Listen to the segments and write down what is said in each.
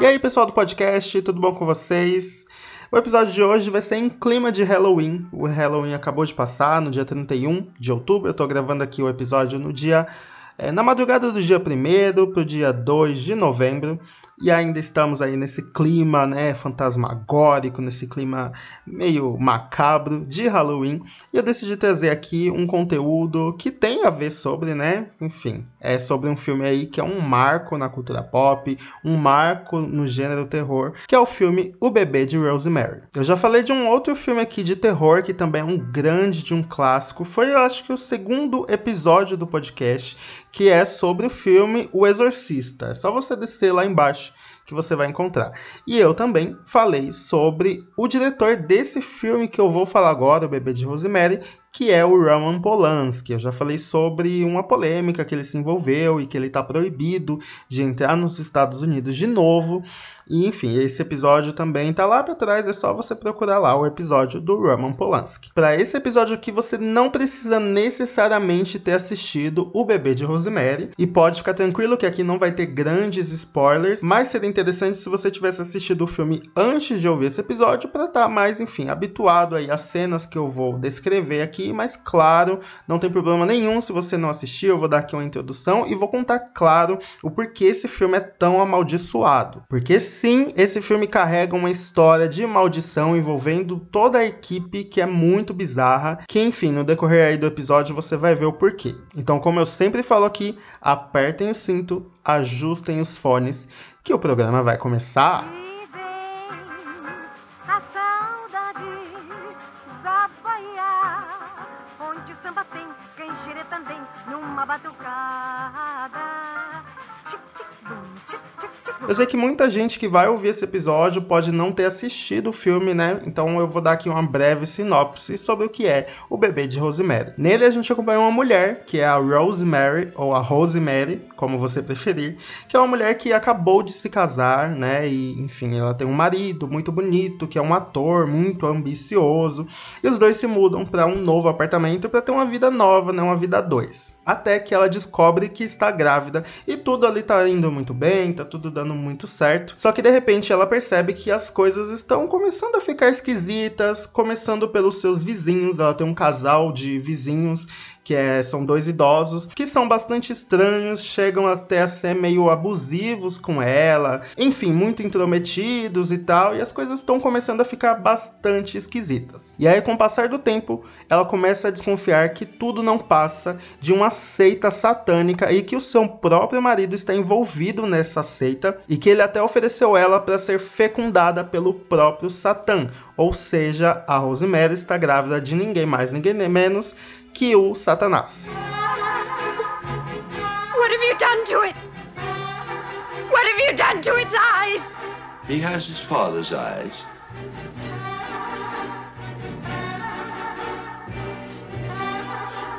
E aí, pessoal do podcast, tudo bom com vocês? O episódio de hoje vai ser em clima de Halloween. O Halloween acabou de passar no dia 31 de outubro. Eu tô gravando aqui o episódio no dia. É, na madrugada do dia 1 pro dia 2 de novembro e ainda estamos aí nesse clima, né, fantasmagórico, nesse clima meio macabro de Halloween. E eu decidi trazer aqui um conteúdo que tem a ver sobre, né, enfim, é sobre um filme aí que é um marco na cultura pop, um marco no gênero terror, que é o filme O Bebê de Rosemary. Eu já falei de um outro filme aqui de terror que também é um grande de um clássico, foi eu acho que o segundo episódio do podcast, que é sobre o filme O Exorcista. É só você descer lá embaixo que você vai encontrar. E eu também falei sobre o diretor desse filme que eu vou falar agora, O Bebê de Rosemary, que é o Roman Polanski. Eu já falei sobre uma polêmica que ele se envolveu e que ele está proibido de entrar nos Estados Unidos de novo. E enfim, esse episódio também tá lá para trás, é só você procurar lá o episódio do Roman Polanski. Para esse episódio aqui você não precisa necessariamente ter assistido O Bebê de Rosemary e pode ficar tranquilo que aqui não vai ter grandes spoilers, mas seria interessante se você tivesse assistido o filme antes de ouvir esse episódio para estar tá mais, enfim, habituado aí às cenas que eu vou descrever aqui aqui, mas claro, não tem problema nenhum se você não assistiu, eu vou dar aqui uma introdução e vou contar claro o porquê esse filme é tão amaldiçoado. Porque sim, esse filme carrega uma história de maldição envolvendo toda a equipe que é muito bizarra, que enfim, no decorrer aí do episódio você vai ver o porquê. Então, como eu sempre falo aqui, apertem o cinto, ajustem os fones, que o programa vai começar. samba tem, quem gira também numa batucada. Eu sei que muita gente que vai ouvir esse episódio pode não ter assistido o filme, né? Então eu vou dar aqui uma breve sinopse sobre o que é o bebê de Rosemary. Nele a gente acompanha uma mulher, que é a Rosemary, ou a Rosemary, como você preferir, que é uma mulher que acabou de se casar, né? E, enfim, ela tem um marido muito bonito, que é um ator muito ambicioso, e os dois se mudam para um novo apartamento para ter uma vida nova, né? Uma vida dois. Até que ela descobre que está grávida e tudo ali tá indo muito bem, tá tudo dando dando muito certo. Só que de repente ela percebe que as coisas estão começando a ficar esquisitas, começando pelos seus vizinhos. Ela tem um casal de vizinhos que é, são dois idosos que são bastante estranhos, chegam até a ser meio abusivos com ela, enfim, muito intrometidos e tal, e as coisas estão começando a ficar bastante esquisitas. E aí, com o passar do tempo, ela começa a desconfiar que tudo não passa de uma seita satânica e que o seu próprio marido está envolvido nessa seita e que ele até ofereceu ela para ser fecundada pelo próprio Satã, ou seja, a Rosemary está grávida de ninguém mais, ninguém menos que o Satanás. What have you done to it? What have you done to its eyes? He has his father's eyes.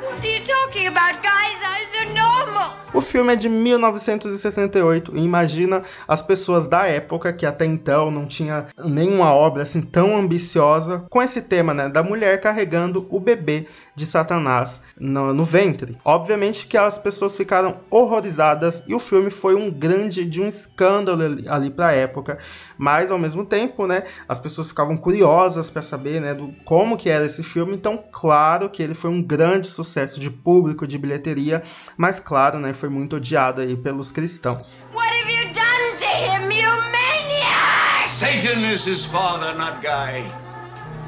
What are you talking about, guys? Normal. O filme é de 1968 e imagina as pessoas da época que até então não tinha nenhuma obra assim tão ambiciosa com esse tema, né, da mulher carregando o bebê de Satanás no, no ventre. Obviamente que as pessoas ficaram horrorizadas e o filme foi um grande de um escândalo ali, ali para a época, mas ao mesmo tempo, né, as pessoas ficavam curiosas para saber, né, do como que era esse filme. Então, claro que ele foi um grande sucesso de público, de bilheteria, mas claro, né, foi muito odiado aí pelos cristãos. What have you done to him, you maniac? Satan is his father, not Guy.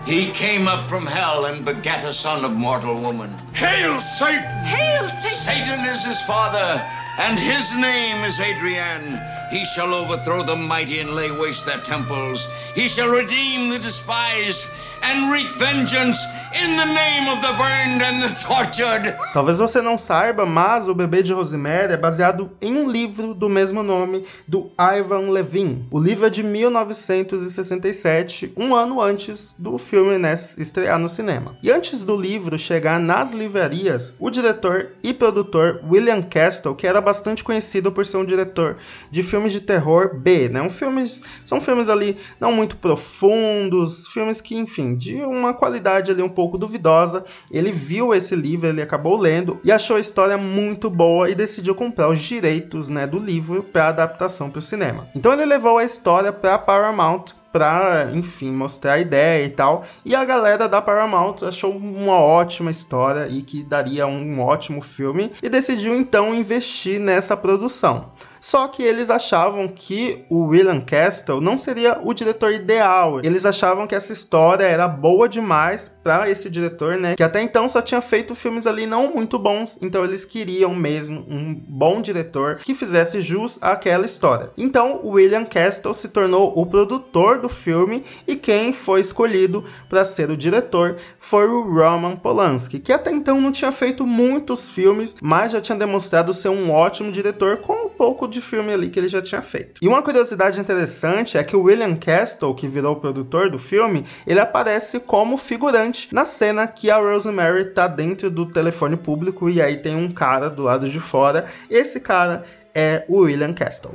He came up from hell and begat a son of mortal woman. Hail Satan! Hail Satan! Satan is his father, and his name is Adrian. He shall overthrow the mighty and lay waste their temples. He shall redeem the despised and wreak vengeance In the name of the burned and the tortured. Talvez você não saiba, mas O Bebê de Rosemary é baseado em um livro do mesmo nome do Ivan Levin. O livro é de 1967, um ano antes do filme estrear no cinema. E antes do livro chegar nas livrarias, o diretor e produtor William Castle, que era bastante conhecido por ser um diretor de filmes de terror B, né? Um filmes, são filmes ali não muito profundos, filmes que, enfim, de uma qualidade ali um pouco duvidosa. Ele viu esse livro, ele acabou lendo e achou a história muito boa e decidiu comprar os direitos né, do livro para adaptação para o cinema. Então ele levou a história para Paramount pra, enfim, mostrar a ideia e tal. E a galera da Paramount achou uma ótima história e que daria um ótimo filme e decidiu então investir nessa produção. Só que eles achavam que o William Castle não seria o diretor ideal. Eles achavam que essa história era boa demais para esse diretor, né? Que até então só tinha feito filmes ali não muito bons, então eles queriam mesmo um bom diretor que fizesse jus àquela história. Então, o William Castle se tornou o produtor do filme e quem foi escolhido para ser o diretor foi o Roman Polanski, que até então não tinha feito muitos filmes, mas já tinha demonstrado ser um ótimo diretor com um pouco de filme ali que ele já tinha feito. E uma curiosidade interessante é que o William Castle, que virou o produtor do filme, ele aparece como figurante na cena que a Rosemary tá dentro do telefone público e aí tem um cara do lado de fora. Esse cara é o William Castle.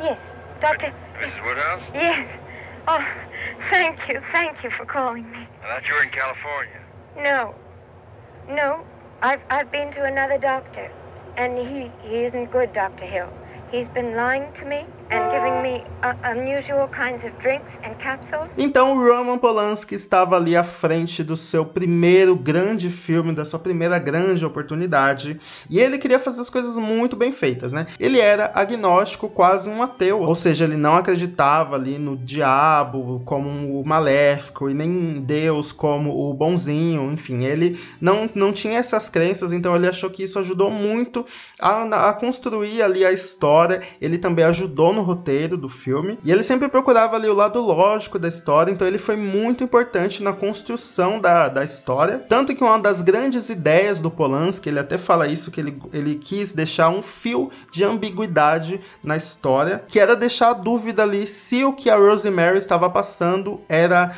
Yes, Doctor. Mrs. Woodhouse? Yes. Oh, thank you, thank you for calling me. I thought you were in California. No, no, I've I've been to another doctor, and he he isn't good, Doctor Hill. He's been lying to me uh. Então, Roman Polanski estava ali à frente do seu primeiro grande filme, da sua primeira grande oportunidade, e ele queria fazer as coisas muito bem feitas, né? Ele era agnóstico, quase um ateu, ou seja, ele não acreditava ali no diabo como o maléfico e nem em Deus como o bonzinho, enfim, ele não, não tinha essas crenças, então ele achou que isso ajudou muito a, a construir ali a história. Ele também ajudou no roteiro do filme e ele sempre procurava ali o lado lógico da história, então ele foi muito importante na construção da, da história. Tanto que uma das grandes ideias do Polanski, ele até fala isso, que ele, ele quis deixar um fio de ambiguidade na história, que era deixar a dúvida ali se o que a Rosemary estava passando era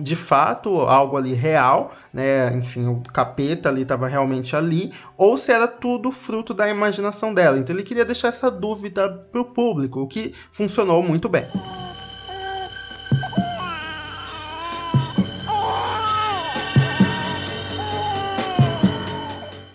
de fato algo ali real, né? Enfim, o capeta ali estava realmente ali, ou se era tudo fruto da imaginação dela. Então ele queria deixar essa dúvida para o público, o que funcionou muito bem.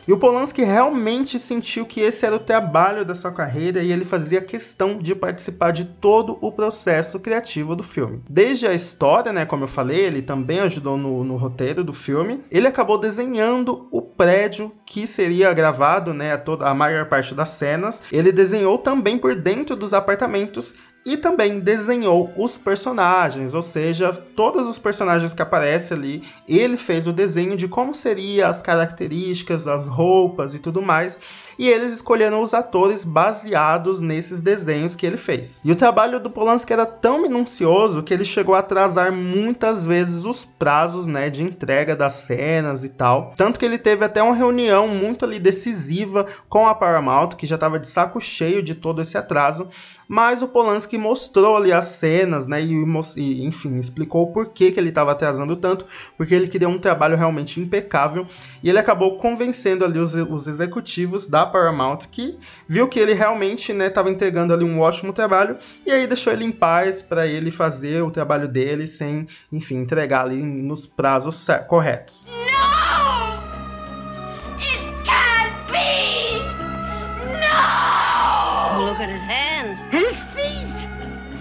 E o Polanski realmente sentiu que esse era o trabalho da sua carreira e ele fazia questão de participar de todo o processo criativo do filme. Desde a história, né, como eu falei, ele também ajudou no, no roteiro do filme. Ele acabou desenhando o prédio que seria gravado, né, a, toda, a maior parte das cenas. Ele desenhou também por dentro dos apartamentos e também desenhou os personagens, ou seja, todos os personagens que aparecem ali, ele fez o desenho de como seriam as características, as roupas e tudo mais, e eles escolheram os atores baseados nesses desenhos que ele fez. E o trabalho do Polanski era tão minucioso que ele chegou a atrasar muitas vezes os prazos, né, de entrega das cenas e tal, tanto que ele teve até uma reunião muito ali decisiva com a Paramount, que já estava de saco cheio de todo esse atraso, mas o Polanski mostrou ali as cenas, né, e, e enfim, explicou o porquê que ele estava atrasando tanto, porque ele queria um trabalho realmente impecável, e ele acabou convencendo ali os, os executivos da Paramount que viu que ele realmente, né, estava entregando ali um ótimo trabalho, e aí deixou ele em paz para ele fazer o trabalho dele sem, enfim, entregar ali nos prazos corretos. No!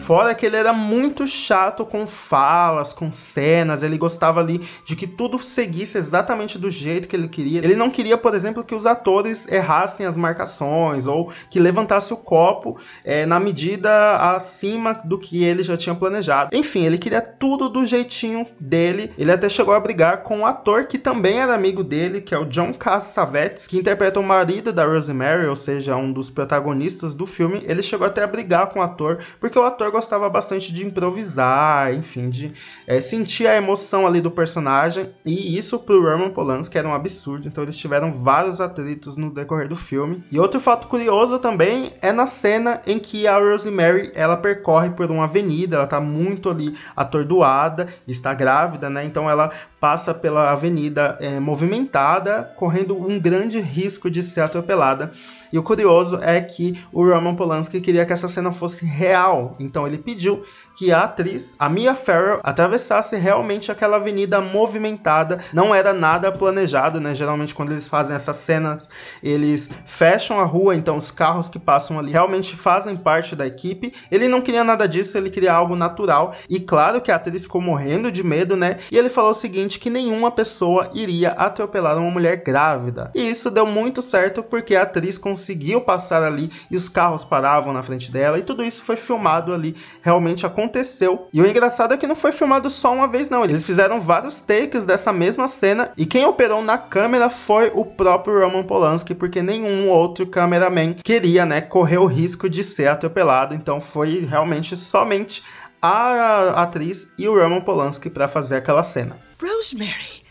Fora que ele era muito chato com falas, com cenas, ele gostava ali de que tudo seguisse exatamente do jeito que ele queria. Ele não queria, por exemplo, que os atores errassem as marcações ou que levantasse o copo é, na medida acima do que ele já tinha planejado. Enfim, ele queria tudo do jeitinho dele. Ele até chegou a brigar com um ator que também era amigo dele, que é o John Cassavetes, que interpreta o marido da Rosemary, ou seja, um dos protagonistas do filme. Ele chegou até a brigar com o ator, porque o ator gostava bastante de improvisar, enfim, de é, sentir a emoção ali do personagem. E isso pro Roman Polanski era um absurdo. Então eles tiveram vários atritos no decorrer do filme. E outro fato curioso também é na cena em que a Rosemary ela percorre por uma avenida, ela tá muito ali atordoada, está grávida, né? Então ela passa pela avenida é, movimentada, correndo um grande risco de ser atropelada. E o curioso é que o Roman Polanski queria que essa cena fosse real, então ele pediu que a atriz, a Mia Farrow, atravessasse realmente aquela avenida movimentada. Não era nada planejado, né? Geralmente quando eles fazem essas cenas, eles fecham a rua, então os carros que passam ali realmente fazem parte da equipe. Ele não queria nada disso, ele queria algo natural. E claro que a atriz ficou morrendo de medo, né? E ele falou o seguinte: que nenhuma pessoa iria atropelar uma mulher grávida. E isso deu muito certo porque a atriz conseguiu passar ali e os carros paravam na frente dela. E tudo isso foi filmado ali, realmente aconteceu. E o engraçado é que não foi filmado só uma vez, não. Eles fizeram vários takes dessa mesma cena. E quem operou na câmera foi o próprio Roman Polanski, porque nenhum outro cameraman queria, né, correr o risco de ser atropelado. Então foi realmente somente a atriz e o Roman Polanski para fazer aquela cena. Rosemary,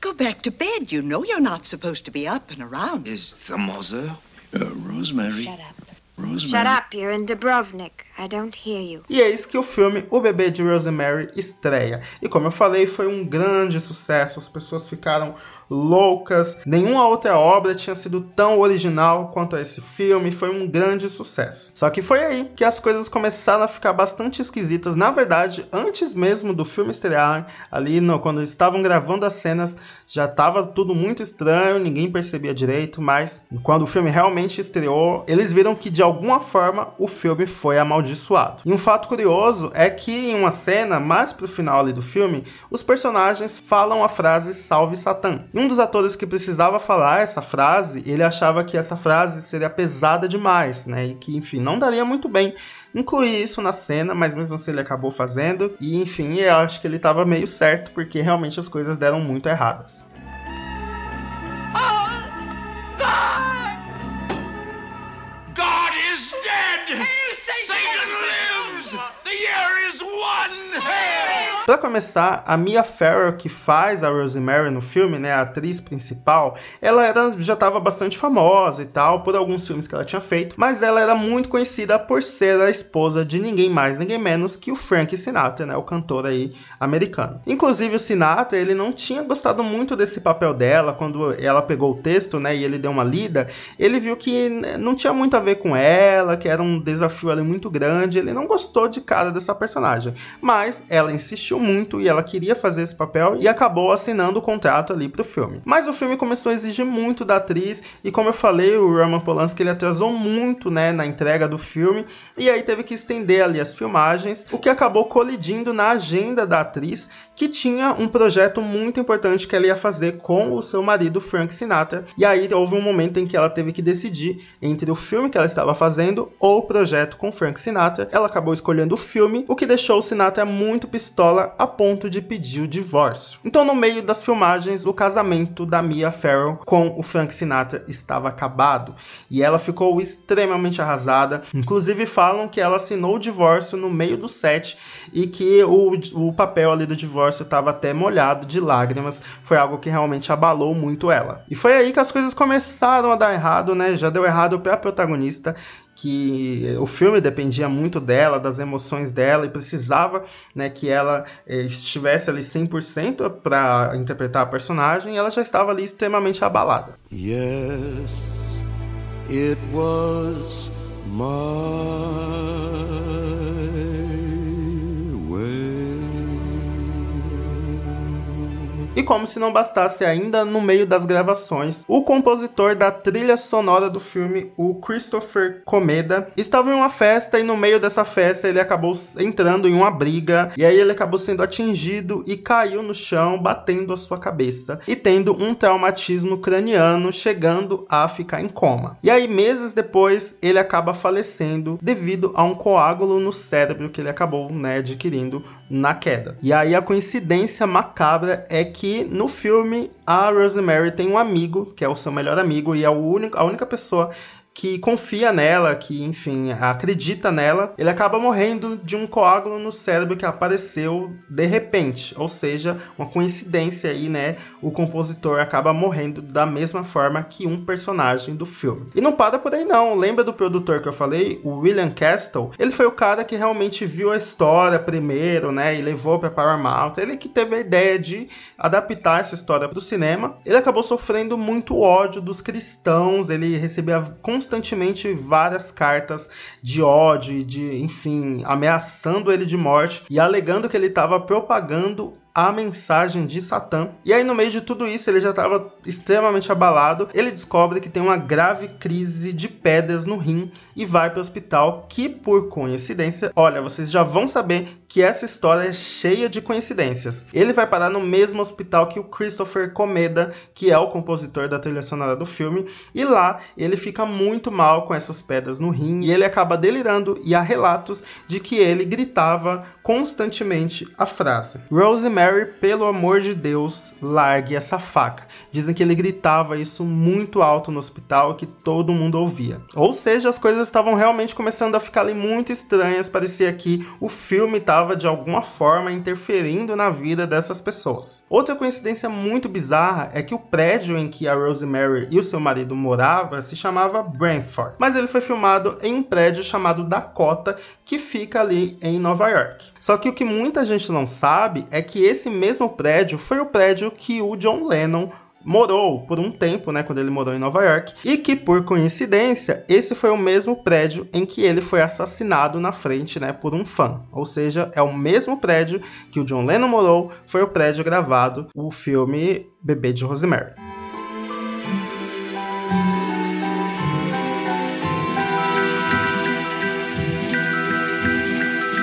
go back to bed. You know you're not supposed to be up and around. Is the mother? Uh, Rosemary. Shut up. Rosemary. Shut up, you're in Dubrovnik. I don't hear you. E é isso que o filme O Bebê de Rosemary estreia. E como eu falei, foi um grande sucesso. As pessoas ficaram loucas. Nenhuma outra obra tinha sido tão original quanto esse filme. Foi um grande sucesso. Só que foi aí que as coisas começaram a ficar bastante esquisitas. Na verdade, antes mesmo do filme estrear, ali no, quando eles estavam gravando as cenas, já estava tudo muito estranho, ninguém percebia direito. Mas quando o filme realmente estreou, eles viram que de alguma forma o filme foi amaldiçoado. E um fato curioso é que em uma cena mais pro final ali do filme, os personagens falam a frase Salve Satã. E um dos atores que precisava falar essa frase, ele achava que essa frase seria pesada demais, né? E que, enfim, não daria muito bem incluir isso na cena, mas mesmo assim ele acabou fazendo. E, enfim, eu acho que ele estava meio certo, porque realmente as coisas deram muito erradas. Oh! God Satan! Pra começar, a Mia Farrow, que faz a Rosemary no filme, né, a atriz principal, ela era, já estava bastante famosa e tal, por alguns filmes que ela tinha feito, mas ela era muito conhecida por ser a esposa de ninguém mais, ninguém menos que o Frank Sinatra, né, o cantor aí americano. Inclusive o Sinatra, ele não tinha gostado muito desse papel dela, quando ela pegou o texto, né, e ele deu uma lida, ele viu que não tinha muito a ver com ela, que era um desafio ali muito grande, ele não gostou de cara dessa personagem, mas ela insistiu muito e ela queria fazer esse papel e acabou assinando o contrato ali pro filme. Mas o filme começou a exigir muito da atriz e como eu falei, o Roman Polanski ele atrasou muito, né, na entrega do filme e aí teve que estender ali as filmagens, o que acabou colidindo na agenda da atriz, que tinha um projeto muito importante que ela ia fazer com o seu marido Frank Sinatra. E aí houve um momento em que ela teve que decidir entre o filme que ela estava fazendo ou o projeto com Frank Sinatra. Ela acabou escolhendo o filme, o que deixou o Sinatra muito pistola a ponto de pedir o divórcio. Então, no meio das filmagens, o casamento da Mia Farrow com o Frank Sinatra estava acabado e ela ficou extremamente arrasada. Inclusive, falam que ela assinou o divórcio no meio do set e que o, o papel ali do divórcio estava até molhado de lágrimas. Foi algo que realmente abalou muito ela. E foi aí que as coisas começaram a dar errado, né? Já deu errado para a protagonista que o filme dependia muito dela, das emoções dela e precisava, né, que ela eh, estivesse ali 100% para interpretar a personagem, e ela já estava ali extremamente abalada. Yes, it was my E como se não bastasse ainda, no meio das gravações, o compositor da trilha sonora do filme, o Christopher Comeda, estava em uma festa e no meio dessa festa ele acabou entrando em uma briga e aí ele acabou sendo atingido e caiu no chão, batendo a sua cabeça e tendo um traumatismo craniano, chegando a ficar em coma. E aí meses depois ele acaba falecendo devido a um coágulo no cérebro que ele acabou né, adquirindo na queda. E aí a coincidência macabra é que no filme a Rosemary tem um amigo, que é o seu melhor amigo, e é o único, a única pessoa que confia nela, que, enfim, acredita nela, ele acaba morrendo de um coágulo no cérebro que apareceu de repente. Ou seja, uma coincidência aí, né? O compositor acaba morrendo da mesma forma que um personagem do filme. E não para por aí, não. Lembra do produtor que eu falei? O William Castle? Ele foi o cara que realmente viu a história primeiro, né? E levou para Paramount. Ele que teve a ideia de adaptar essa história para o cinema. Ele acabou sofrendo muito ódio dos cristãos, ele recebia constantemente várias cartas de ódio e de, enfim, ameaçando ele de morte e alegando que ele estava propagando a mensagem de Satã. E aí, no meio de tudo isso, ele já estava extremamente abalado. Ele descobre que tem uma grave crise de pedras no rim e vai para o hospital. Que, por coincidência, olha, vocês já vão saber que essa história é cheia de coincidências. Ele vai parar no mesmo hospital que o Christopher Comeda, que é o compositor da trilha sonora do filme, e lá ele fica muito mal com essas pedras no rim e ele acaba delirando. E há relatos de que ele gritava constantemente a frase: Rosemary Mary, pelo amor de Deus, largue essa faca. Dizem que ele gritava isso muito alto no hospital que todo mundo ouvia. Ou seja, as coisas estavam realmente começando a ficar ali muito estranhas. Parecia que o filme estava de alguma forma interferindo na vida dessas pessoas. Outra coincidência muito bizarra é que o prédio em que a Rosemary e o seu marido moravam se chamava Brantford, mas ele foi filmado em um prédio chamado Dakota que fica ali em Nova York. Só que o que muita gente não sabe é que esse mesmo prédio foi o prédio que o John Lennon morou por um tempo, né, quando ele morou em Nova York, e que por coincidência, esse foi o mesmo prédio em que ele foi assassinado na frente, né, por um fã. Ou seja, é o mesmo prédio que o John Lennon morou, foi o prédio gravado o filme Bebê de Rosemary.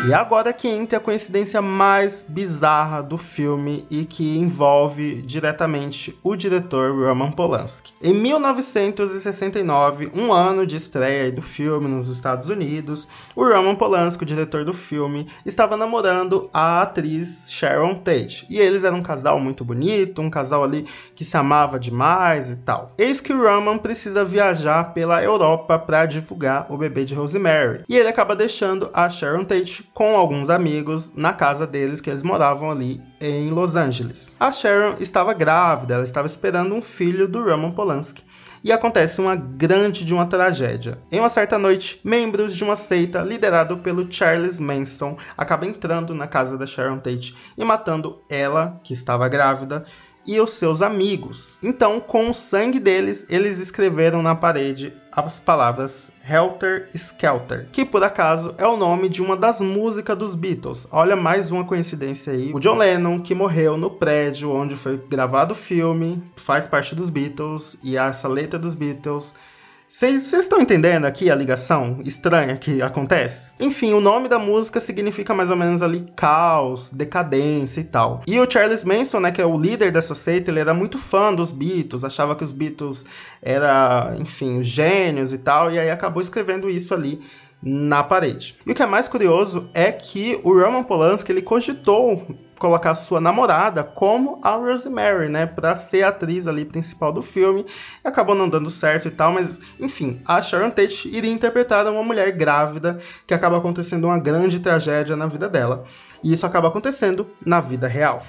E agora que entra a coincidência mais bizarra do filme e que envolve diretamente o diretor Roman Polanski. Em 1969, um ano de estreia do filme nos Estados Unidos, o Roman Polanski, o diretor do filme, estava namorando a atriz Sharon Tate. E eles eram um casal muito bonito, um casal ali que se amava demais e tal. Eis que o Roman precisa viajar pela Europa para divulgar o bebê de Rosemary. E ele acaba deixando a Sharon Tate com alguns amigos na casa deles que eles moravam ali em Los Angeles. A Sharon estava grávida, ela estava esperando um filho do Roman Polanski. E acontece uma grande de uma tragédia. Em uma certa noite, membros de uma seita liderado pelo Charles Manson acabam entrando na casa da Sharon Tate e matando ela, que estava grávida, e os seus amigos. Então, com o sangue deles, eles escreveram na parede as palavras Helter Skelter, que por acaso é o nome de uma das músicas dos Beatles. Olha mais uma coincidência aí. O John Lennon, que morreu no prédio onde foi gravado o filme, faz parte dos Beatles e essa letra dos Beatles vocês estão entendendo aqui a ligação estranha que acontece? Enfim, o nome da música significa mais ou menos ali caos, decadência e tal. E o Charles Manson, né, que é o líder dessa seita, ele era muito fã dos Beatles, achava que os Beatles era, enfim, gênios e tal, e aí acabou escrevendo isso ali na parede. E o que é mais curioso é que o Roman Polanski ele cogitou colocar sua namorada como a Rosemary, né, para ser a atriz ali principal do filme. Acabou não dando certo e tal, mas enfim, a Sharon Tate iria interpretar uma mulher grávida que acaba acontecendo uma grande tragédia na vida dela. E isso acaba acontecendo na vida real.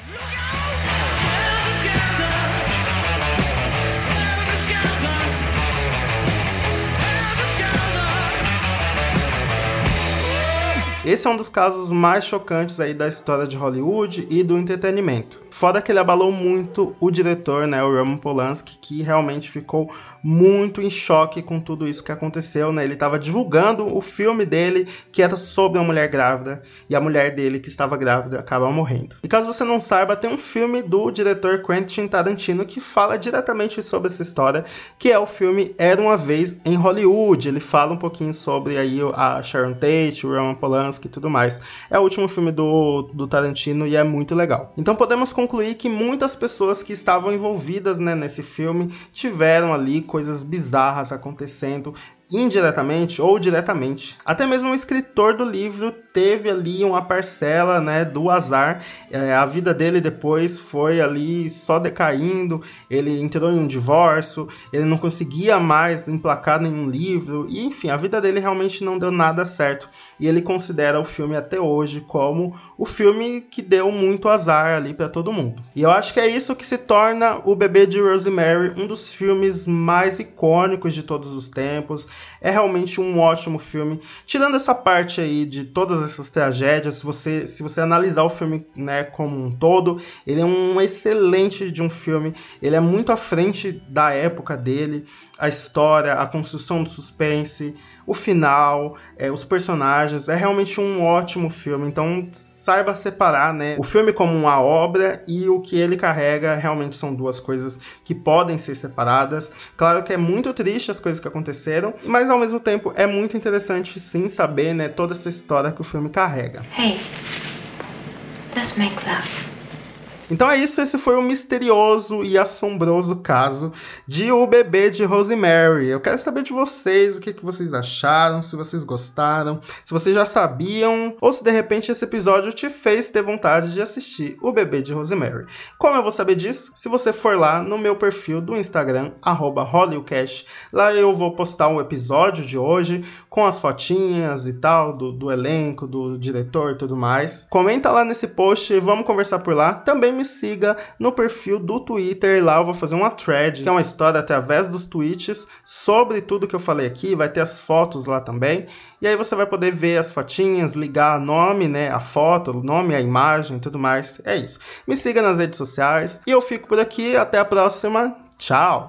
Esse é um dos casos mais chocantes aí da história de Hollywood e do entretenimento. Fora que ele abalou muito o diretor, né, o Roman Polanski, que realmente ficou muito em choque com tudo isso que aconteceu, né? Ele estava divulgando o filme dele, que era sobre uma mulher grávida, e a mulher dele, que estava grávida, acaba morrendo. E caso você não saiba, tem um filme do diretor Quentin Tarantino que fala diretamente sobre essa história, que é o filme Era Uma Vez em Hollywood. Ele fala um pouquinho sobre aí a Sharon Tate, o Roman Polanski e tudo mais. É o último filme do, do Tarantino e é muito legal. Então podemos concluir que muitas pessoas que estavam envolvidas né, nesse filme tiveram ali coisas bizarras acontecendo indiretamente ou diretamente. Até mesmo o escritor do livro teve ali uma parcela, né, do azar. É, a vida dele depois foi ali só decaindo. Ele entrou em um divórcio, ele não conseguia mais emplacar nenhum livro, e enfim, a vida dele realmente não deu nada certo. E ele considera o filme até hoje como o filme que deu muito azar ali para todo mundo. E eu acho que é isso que se torna O Bebê de Rosemary um dos filmes mais icônicos de todos os tempos. É realmente um ótimo filme. Tirando essa parte aí de todas essas tragédias, se você, se você analisar o filme né, como um todo, ele é um excelente de um filme. Ele é muito à frente da época dele. A história, a construção do suspense, o final, é, os personagens. É realmente um ótimo filme. Então saiba separar né, o filme como uma obra e o que ele carrega realmente são duas coisas que podem ser separadas. Claro que é muito triste as coisas que aconteceram, mas ao mesmo tempo é muito interessante sim saber né, toda essa história que o filme carrega. Hey, let's make love. Então é isso, esse foi o misterioso e assombroso caso de O Bebê de Rosemary. Eu quero saber de vocês o que, que vocês acharam, se vocês gostaram, se vocês já sabiam, ou se de repente esse episódio te fez ter vontade de assistir O Bebê de Rosemary. Como eu vou saber disso? Se você for lá no meu perfil do Instagram, HollywoodCast, lá eu vou postar o um episódio de hoje com as fotinhas e tal, do, do elenco, do diretor e tudo mais. Comenta lá nesse post, vamos conversar por lá. Também me siga no perfil do Twitter. Lá eu vou fazer uma thread, que é uma história através dos tweets sobre tudo que eu falei aqui. Vai ter as fotos lá também. E aí você vai poder ver as fotinhas, ligar nome, né? A foto, o nome, a imagem tudo mais. É isso. Me siga nas redes sociais. E eu fico por aqui. Até a próxima. Tchau!